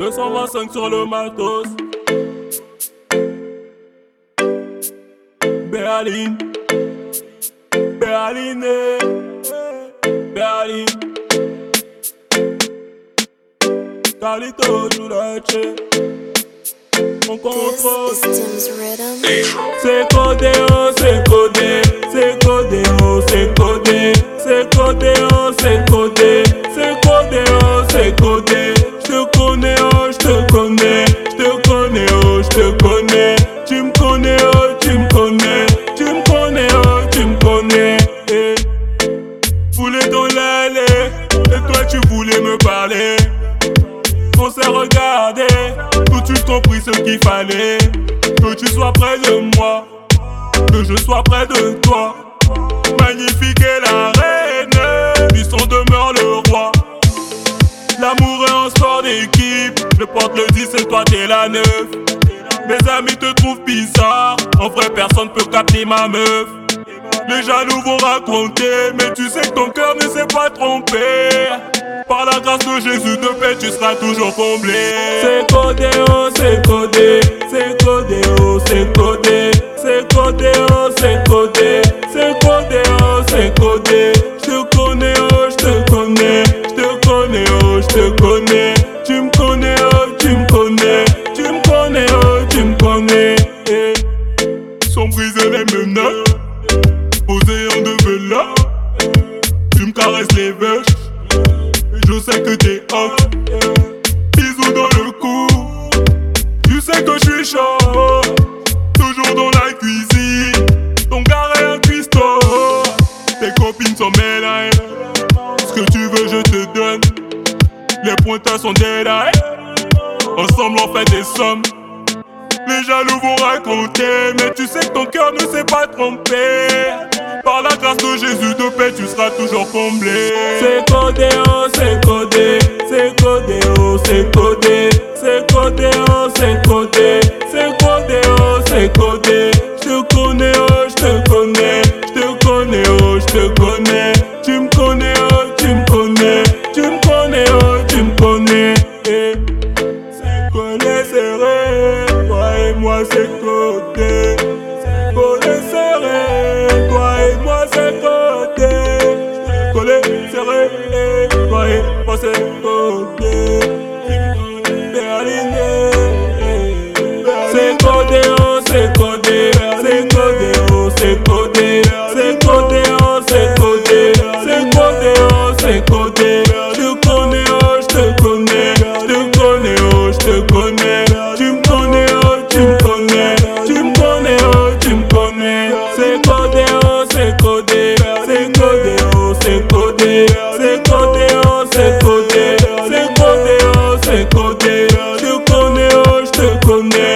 225 sur le matos. Berlin. Berlin. Berlin. Carlito. On contrôle. This is Tim's rhythm. C'est c'est codé, tu me connais. Eh. Voulais dans l'allée, et toi tu voulais me parler. On s'est regardé, tout de suite compris ce qu'il fallait. Que tu sois près de moi, que je sois près de toi. Magnifique est la reine, puissant demeure le roi. L'amour est un sport d'équipe, le porte le 10 et toi t'es la neuf. Mes amis te trouvent bizarre, en vrai personne peut capter ma meuf. Les jaloux vont raconter, mais tu sais que ton cœur ne s'est pas trompé. Par la grâce de Jésus de paix, tu seras toujours comblé. C'est codé, oh, c'est codé, c'est codé, oh, c'est codé, c'est codé, oh, c'est codé, c'est codé, oh, c'est codé. Je te connais, oh, je te connais, je te connais, oh, je te connais. Tu me connais, oh, tu me connais, tu me connais, oh, tu me connais. Eh. Sont brisées les menottes, posées en deux là. Tu me caresses les vaches. Je sais que t'es hot. Bisous dans le cou. Tu sais que je suis chaud. Toujours dans la cuisine. Ton gars est un cuistot. Tes copines sont médailles. Ce que tu veux, je te donne. Les pointeurs sont dédailles. Ensemble, on fait des sommes. Les jaloux vont raconter, mais tu sais que ton cœur ne s'est pas trompé. Par la grâce de Jésus de paix, tu seras toujours comblé. C'est codé, oh, c'est codé, c'est codé, oh, c'est codé, c'est codé, oh, c'est codé, c'est codé, oh, c'est codé. Moi c'est côté. Collé serré, toi et moi c'est côté. Collé serré, toi et moi c'est côté. Berliné, c'est oh c'est codé, c'est oh c'est codé, c'est oh c'est codé, oh c'est codé. C'est codé, c'est codé, oh c'est codé, c'est codé, oh c'est codé. Te connais, oh je te connais.